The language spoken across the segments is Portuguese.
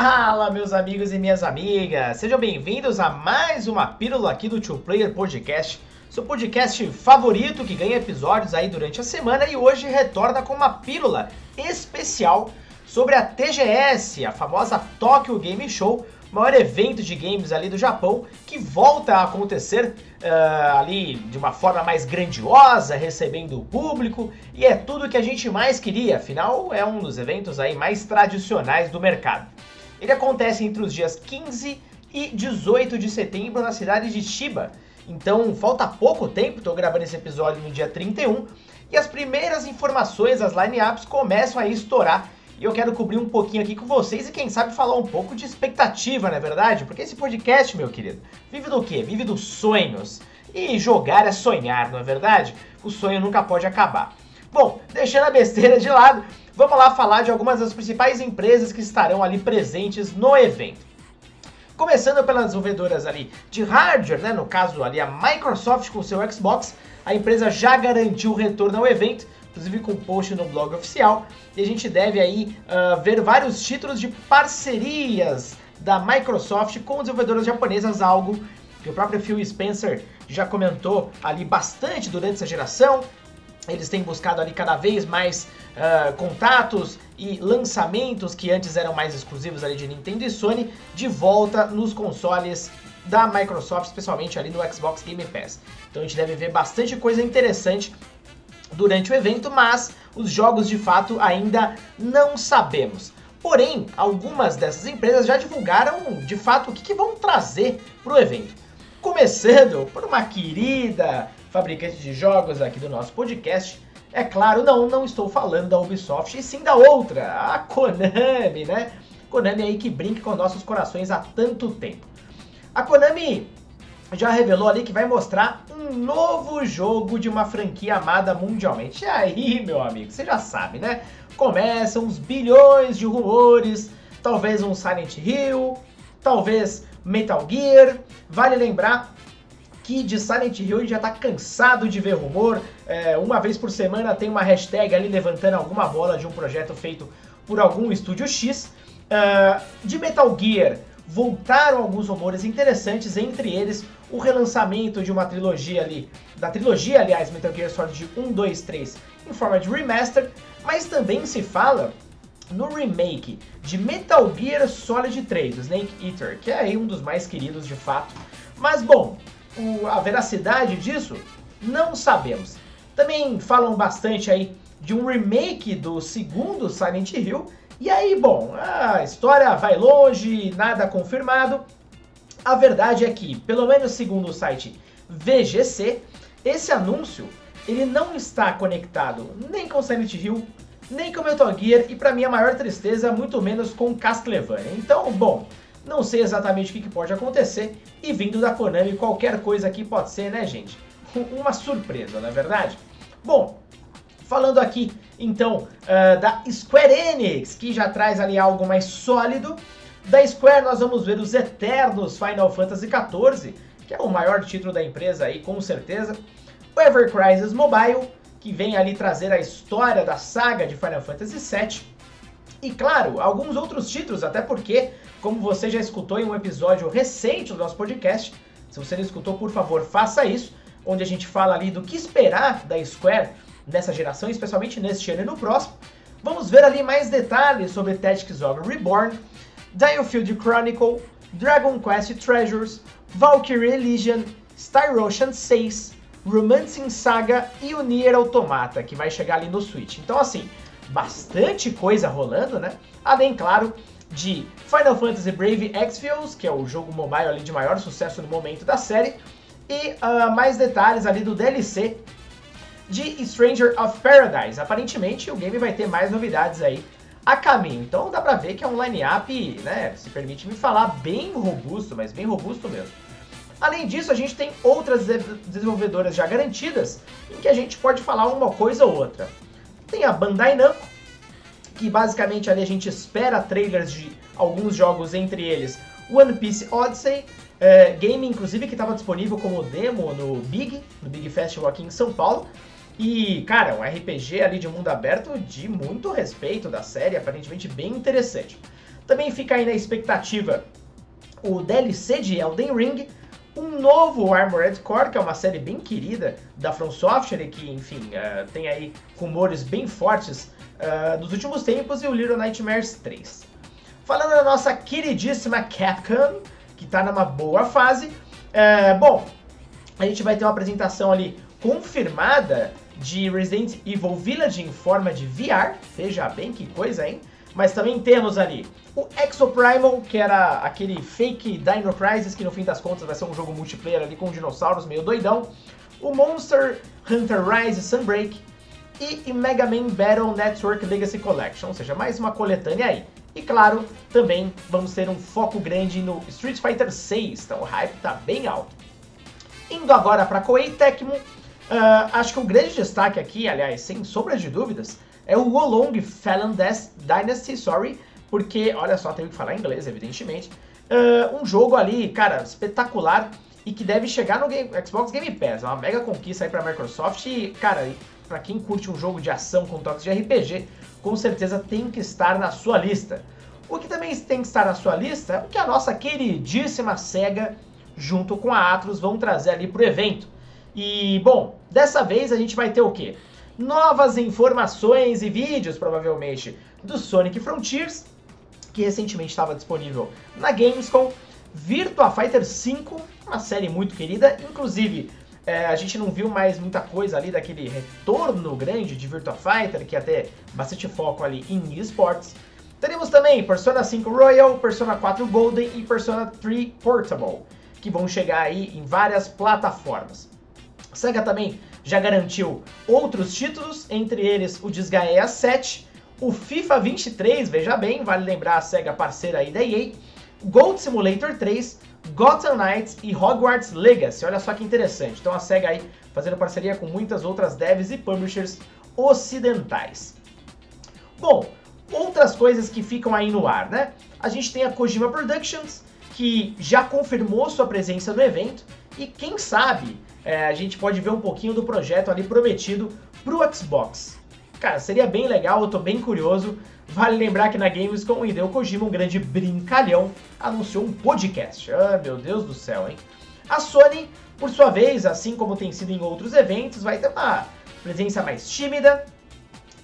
Fala, meus amigos e minhas amigas! Sejam bem-vindos a mais uma pílula aqui do Two Player Podcast, seu podcast favorito que ganha episódios aí durante a semana e hoje retorna com uma pílula especial sobre a TGS, a famosa Tokyo Game Show, maior evento de games ali do Japão, que volta a acontecer uh, ali de uma forma mais grandiosa, recebendo o público, e é tudo que a gente mais queria, afinal é um dos eventos aí mais tradicionais do mercado. Ele acontece entre os dias 15 e 18 de setembro na cidade de Chiba, então falta pouco tempo, estou gravando esse episódio no dia 31, e as primeiras informações, as lineups começam a estourar e eu quero cobrir um pouquinho aqui com vocês e quem sabe falar um pouco de expectativa, não é verdade? Porque esse podcast, meu querido, vive do quê? Vive dos sonhos. E jogar é sonhar, não é verdade? O sonho nunca pode acabar. Bom, deixando a besteira de lado, vamos lá falar de algumas das principais empresas que estarão ali presentes no evento. Começando pelas desenvolvedoras ali de hardware, né? No caso ali a Microsoft com seu Xbox, a empresa já garantiu o retorno ao evento inclusive com post no blog oficial. E a gente deve aí uh, ver vários títulos de parcerias da Microsoft com desenvolvedoras japonesas, algo que o próprio Phil Spencer já comentou ali bastante durante essa geração. Eles têm buscado ali cada vez mais uh, contatos e lançamentos que antes eram mais exclusivos ali de Nintendo e Sony de volta nos consoles da Microsoft, especialmente ali no Xbox Game Pass. Então a gente deve ver bastante coisa interessante durante o evento, mas os jogos de fato ainda não sabemos. Porém, algumas dessas empresas já divulgaram de fato o que, que vão trazer para o evento. Começando por uma querida fabricante de jogos aqui do nosso podcast. É claro, não, não estou falando da Ubisoft, e sim da outra, a Konami, né? Konami aí que brinca com nossos corações há tanto tempo. A Konami já revelou ali que vai mostrar um novo jogo de uma franquia amada mundialmente. E aí, meu amigo, você já sabe, né? Começam uns bilhões de rumores, talvez um Silent Hill, talvez Metal Gear. Vale lembrar que de Silent Hill já tá cansado de ver rumor. É, uma vez por semana tem uma hashtag ali levantando alguma bola de um projeto feito por algum estúdio X. Uh, de Metal Gear, voltaram alguns rumores interessantes, entre eles o relançamento de uma trilogia ali, da trilogia, aliás, Metal Gear Solid 1, 2, 3, em forma de remaster, mas também se fala no remake de Metal Gear Solid 3, Snake Eater, que é aí um dos mais queridos de fato. Mas bom, o, a veracidade disso não sabemos. Também falam bastante aí de um remake do segundo Silent Hill. E aí, bom, a história vai longe, nada confirmado, a verdade é que, pelo menos segundo o site VGC, esse anúncio ele não está conectado nem com Silent Hill, nem com Metal Gear e para mim a maior tristeza muito menos com Castlevania. Então, bom, não sei exatamente o que, que pode acontecer e vindo da Konami qualquer coisa aqui pode ser, né, gente? Uma surpresa, não é verdade? Bom, falando aqui então uh, da Square Enix, que já traz ali algo mais sólido, da Square nós vamos ver os eternos Final Fantasy XIV, que é o maior título da empresa aí, com certeza. O Ever Crisis Mobile, que vem ali trazer a história da saga de Final Fantasy VII. E claro, alguns outros títulos, até porque, como você já escutou em um episódio recente do nosso podcast, se você não escutou, por favor, faça isso, onde a gente fala ali do que esperar da Square nessa geração, especialmente neste ano e no próximo. Vamos ver ali mais detalhes sobre Tactics Ogre Reborn, Diofield Chronicle, Dragon Quest Treasures, Valkyrie Legion, Star Ocean 6, Romancing Saga e o Nier Automata, que vai chegar ali no Switch. Então, assim, bastante coisa rolando, né? Além, claro, de Final Fantasy Brave Exvius, que é o jogo mobile ali de maior sucesso no momento da série, e uh, mais detalhes ali do DLC de Stranger of Paradise. Aparentemente, o game vai ter mais novidades aí a caminho. Então dá pra ver que é um line-up, né, se permite me falar, bem robusto, mas bem robusto mesmo. Além disso, a gente tem outras desenvolvedoras já garantidas, em que a gente pode falar uma coisa ou outra. Tem a Bandai Namco, que basicamente ali a gente espera trailers de alguns jogos, entre eles One Piece Odyssey, é, game inclusive que estava disponível como demo no Big, no Big Festival aqui em São Paulo, e, cara, um RPG ali de mundo aberto de muito respeito da série, aparentemente bem interessante. Também fica aí na expectativa o DLC de Elden Ring, um novo Armored Core, que é uma série bem querida da From Software, que, enfim, uh, tem aí rumores bem fortes uh, dos últimos tempos, e o Little Nightmares 3. Falando da nossa queridíssima Capcom, que está numa boa fase, uh, bom, a gente vai ter uma apresentação ali confirmada de Resident Evil Village em forma de VR, veja bem que coisa, hein? Mas também temos ali o Exoprimal, que era aquele fake Dino Crisis, que no fim das contas vai ser um jogo multiplayer ali com dinossauros meio doidão. O Monster Hunter Rise Sunbreak e Mega Man Battle Network Legacy Collection, ou seja, mais uma coletânea aí. E claro, também vamos ter um foco grande no Street Fighter 6, então o hype tá bem alto. Indo agora para Koei Tecmo, uh, acho que o grande destaque aqui, aliás, sem sombra de dúvidas, é o Wolong Fallen Dynasty, sorry, porque, olha só, tenho que falar inglês, evidentemente. Uh, um jogo ali, cara, espetacular e que deve chegar no Game, Xbox Game Pass. É uma mega conquista aí pra Microsoft e, cara, para quem curte um jogo de ação com toques de RPG, com certeza tem que estar na sua lista. O que também tem que estar na sua lista é o que a nossa queridíssima SEGA, junto com a Atlus, vão trazer ali pro evento. E, bom, dessa vez a gente vai ter o quê? Novas informações e vídeos, provavelmente, do Sonic Frontiers, que recentemente estava disponível na Gamescom, Virtua Fighter 5, uma série muito querida, inclusive é, a gente não viu mais muita coisa ali daquele retorno grande de Virtua Fighter, que até bastante foco ali em esportes. Teremos também Persona 5 Royal, Persona 4 Golden e Persona 3 Portable, que vão chegar aí em várias plataformas. Sega também já garantiu outros títulos, entre eles o Disgaea 7, o FIFA 23, veja bem, vale lembrar a SEGA parceira aí da EA, Gold Simulator 3, Gotham Knights e Hogwarts Legacy. Olha só que interessante. Então a SEGA aí fazendo parceria com muitas outras devs e publishers ocidentais. Bom, outras coisas que ficam aí no ar, né? A gente tem a Kojima Productions, que já confirmou sua presença no evento e quem sabe é, a gente pode ver um pouquinho do projeto ali prometido pro Xbox. Cara, seria bem legal, eu tô bem curioso. Vale lembrar que na Gamescom o Hideo Kojima, um grande brincalhão, anunciou um podcast. Ah, meu Deus do céu, hein? A Sony, por sua vez, assim como tem sido em outros eventos, vai ter uma presença mais tímida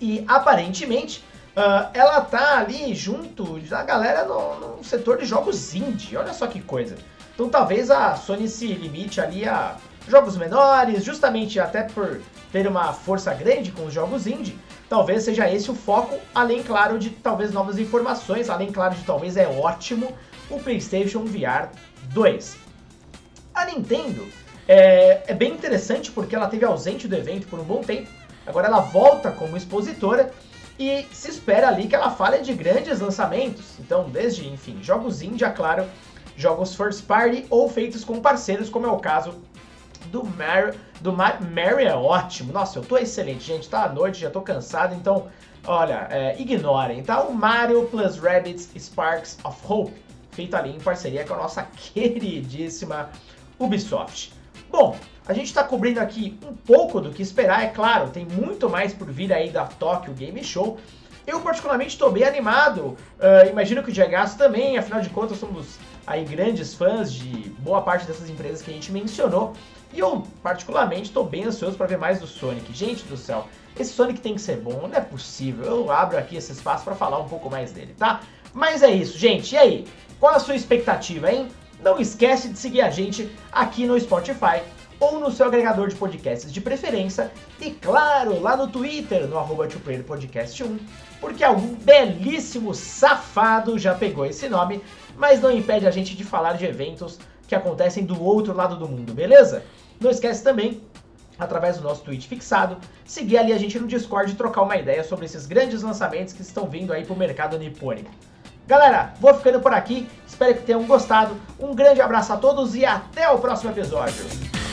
e aparentemente uh, ela tá ali junto da galera no, no setor de jogos indie. Olha só que coisa. Então talvez a Sony se limite ali a jogos menores, justamente até por ter uma força grande com os jogos indie, talvez seja esse o foco, além, claro, de talvez novas informações, além, claro, de talvez é ótimo o PlayStation VR 2. A Nintendo é, é bem interessante porque ela teve ausente do evento por um bom tempo, agora ela volta como expositora e se espera ali que ela fale de grandes lançamentos. Então, desde, enfim, jogos indie, é claro, jogos first party ou feitos com parceiros, como é o caso do Mario. Do Mario é ótimo. Nossa, eu tô excelente, gente. Tá à noite, já tô cansado, então, olha, é, ignorem, tá? O Mario plus Rabbids Sparks of Hope, feito ali em parceria com a nossa queridíssima Ubisoft. Bom, a gente está cobrindo aqui um pouco do que esperar, é claro, tem muito mais por vir aí da Tokyo Game Show. Eu particularmente estou bem animado, uh, imagino que o Diego também, afinal de contas somos aí grandes fãs de boa parte dessas empresas que a gente mencionou. E eu, particularmente, estou bem ansioso para ver mais do Sonic. Gente do céu, esse Sonic tem que ser bom, não é possível. Eu abro aqui esse espaço para falar um pouco mais dele, tá? Mas é isso, gente. E aí? Qual a sua expectativa, hein? Não esquece de seguir a gente aqui no Spotify ou no seu agregador de podcasts de preferência e, claro, lá no Twitter, no arroba Podcast 1, porque algum belíssimo safado já pegou esse nome, mas não impede a gente de falar de eventos que acontecem do outro lado do mundo, beleza? Não esquece também, através do nosso tweet fixado, seguir ali a gente no Discord e trocar uma ideia sobre esses grandes lançamentos que estão vindo aí pro mercado nipônico. Galera, vou ficando por aqui, espero que tenham gostado. Um grande abraço a todos e até o próximo episódio.